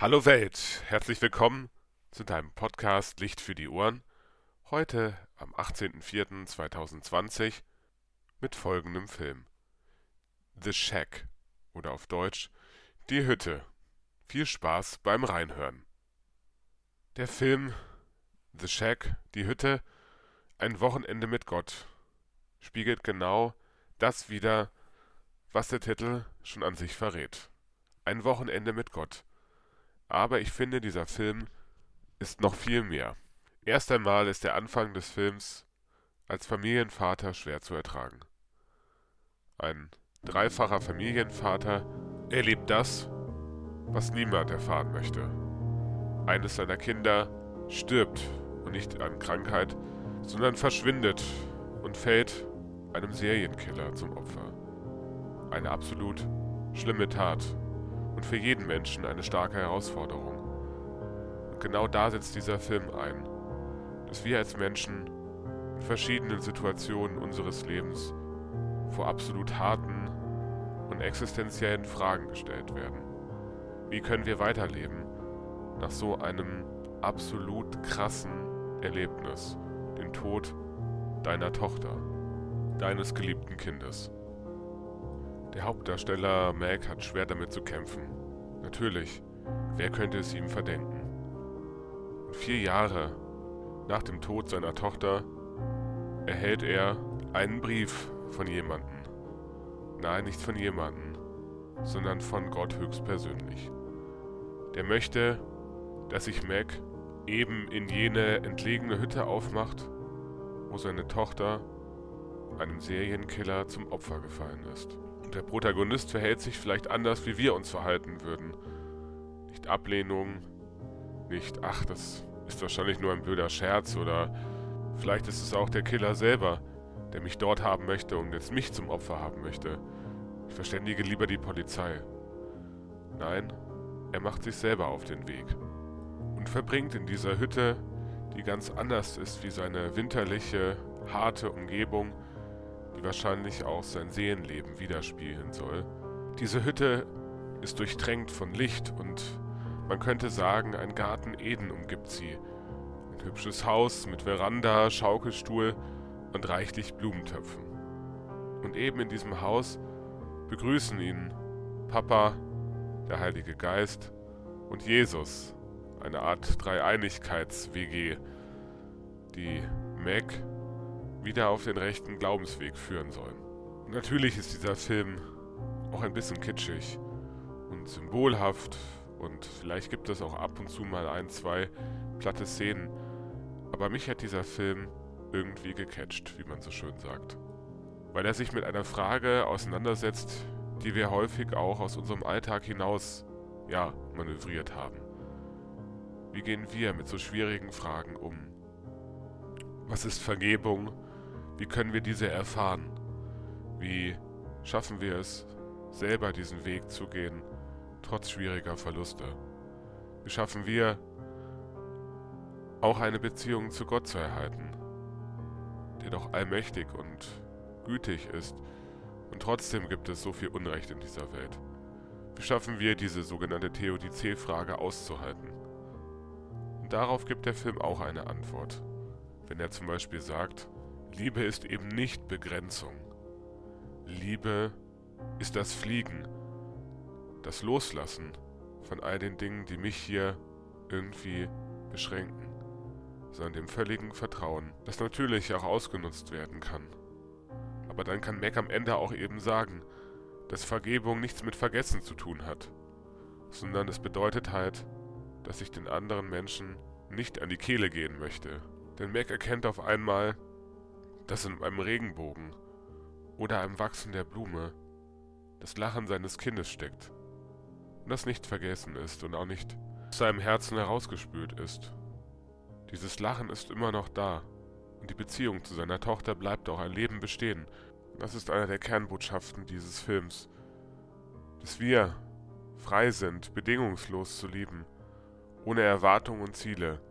Hallo Welt, herzlich willkommen zu deinem Podcast Licht für die Ohren. Heute am 18.04.2020 mit folgendem Film. The Shack oder auf Deutsch Die Hütte. Viel Spaß beim Reinhören. Der Film The Shack, die Hütte, ein Wochenende mit Gott, spiegelt genau das wider, was der Titel schon an sich verrät. Ein Wochenende mit Gott. Aber ich finde, dieser Film ist noch viel mehr. Erst einmal ist der Anfang des Films als Familienvater schwer zu ertragen. Ein dreifacher Familienvater erlebt das, was niemand erfahren möchte. Eines seiner Kinder stirbt und nicht an Krankheit, sondern verschwindet und fällt einem Serienkiller zum Opfer. Eine absolut schlimme Tat und für jeden Menschen eine starke Herausforderung. Und genau da setzt dieser Film ein, dass wir als Menschen in verschiedenen Situationen unseres Lebens vor absolut harten und existenziellen Fragen gestellt werden. Wie können wir weiterleben nach so einem absolut krassen Erlebnis, dem Tod deiner Tochter, deines geliebten Kindes? Der Hauptdarsteller Mac hat schwer damit zu kämpfen. Natürlich, wer könnte es ihm verdenken? Und vier Jahre nach dem Tod seiner Tochter erhält er einen Brief von jemandem. Nein, nicht von jemandem, sondern von Gott höchstpersönlich. Der möchte, dass sich Mac eben in jene entlegene Hütte aufmacht, wo seine Tochter einem Serienkiller zum Opfer gefallen ist. Und der Protagonist verhält sich vielleicht anders, wie wir uns verhalten würden. Nicht Ablehnung, nicht, ach, das ist wahrscheinlich nur ein blöder Scherz oder vielleicht ist es auch der Killer selber, der mich dort haben möchte und jetzt mich zum Opfer haben möchte. Ich verständige lieber die Polizei. Nein, er macht sich selber auf den Weg und verbringt in dieser Hütte, die ganz anders ist wie seine winterliche, harte Umgebung, die wahrscheinlich auch sein Seelenleben widerspiegeln soll. Diese Hütte ist durchtränkt von Licht und man könnte sagen, ein Garten Eden umgibt sie. Ein hübsches Haus mit Veranda, Schaukelstuhl und reichlich Blumentöpfen. Und eben in diesem Haus begrüßen ihn Papa, der Heilige Geist und Jesus, eine Art Dreieinigkeits-WG, die Meg wieder auf den rechten Glaubensweg führen sollen. Natürlich ist dieser Film auch ein bisschen kitschig und symbolhaft und vielleicht gibt es auch ab und zu mal ein, zwei platte Szenen, aber mich hat dieser Film irgendwie gecatcht, wie man so schön sagt. Weil er sich mit einer Frage auseinandersetzt, die wir häufig auch aus unserem Alltag hinaus, ja, manövriert haben. Wie gehen wir mit so schwierigen Fragen um? Was ist Vergebung? Wie können wir diese erfahren? Wie schaffen wir es, selber diesen Weg zu gehen, trotz schwieriger Verluste? Wie schaffen wir auch eine Beziehung zu Gott zu erhalten, der doch allmächtig und gütig ist und trotzdem gibt es so viel Unrecht in dieser Welt? Wie schaffen wir diese sogenannte Theodizee-Frage auszuhalten? Und darauf gibt der Film auch eine Antwort, wenn er zum Beispiel sagt, Liebe ist eben nicht Begrenzung. Liebe ist das Fliegen, das Loslassen von all den Dingen, die mich hier irgendwie beschränken, sondern dem völligen Vertrauen, das natürlich auch ausgenutzt werden kann. Aber dann kann Mac am Ende auch eben sagen, dass Vergebung nichts mit Vergessen zu tun hat, sondern es bedeutet halt, dass ich den anderen Menschen nicht an die Kehle gehen möchte. Denn Mac erkennt auf einmal, dass in einem Regenbogen oder einem Wachsen der Blume das Lachen seines Kindes steckt und das nicht vergessen ist und auch nicht aus seinem Herzen herausgespült ist. Dieses Lachen ist immer noch da und die Beziehung zu seiner Tochter bleibt auch ein Leben bestehen. Das ist einer der Kernbotschaften dieses Films, dass wir frei sind, bedingungslos zu lieben, ohne Erwartungen und Ziele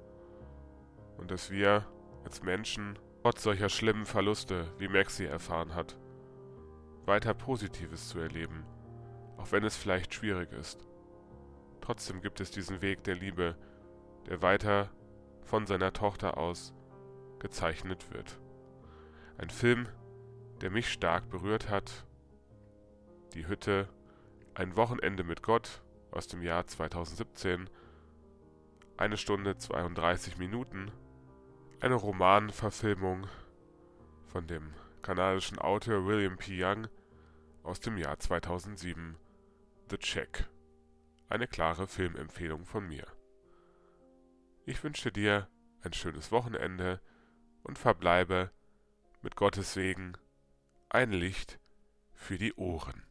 und dass wir als Menschen trotz solcher schlimmen Verluste, wie Maxi erfahren hat, weiter Positives zu erleben, auch wenn es vielleicht schwierig ist. Trotzdem gibt es diesen Weg der Liebe, der weiter von seiner Tochter aus gezeichnet wird. Ein Film, der mich stark berührt hat. Die Hütte, ein Wochenende mit Gott aus dem Jahr 2017, eine Stunde 32 Minuten, eine Romanverfilmung von dem kanadischen Autor William P. Young aus dem Jahr 2007, The Check. Eine klare Filmempfehlung von mir. Ich wünsche dir ein schönes Wochenende und verbleibe mit Gottes Segen ein Licht für die Ohren.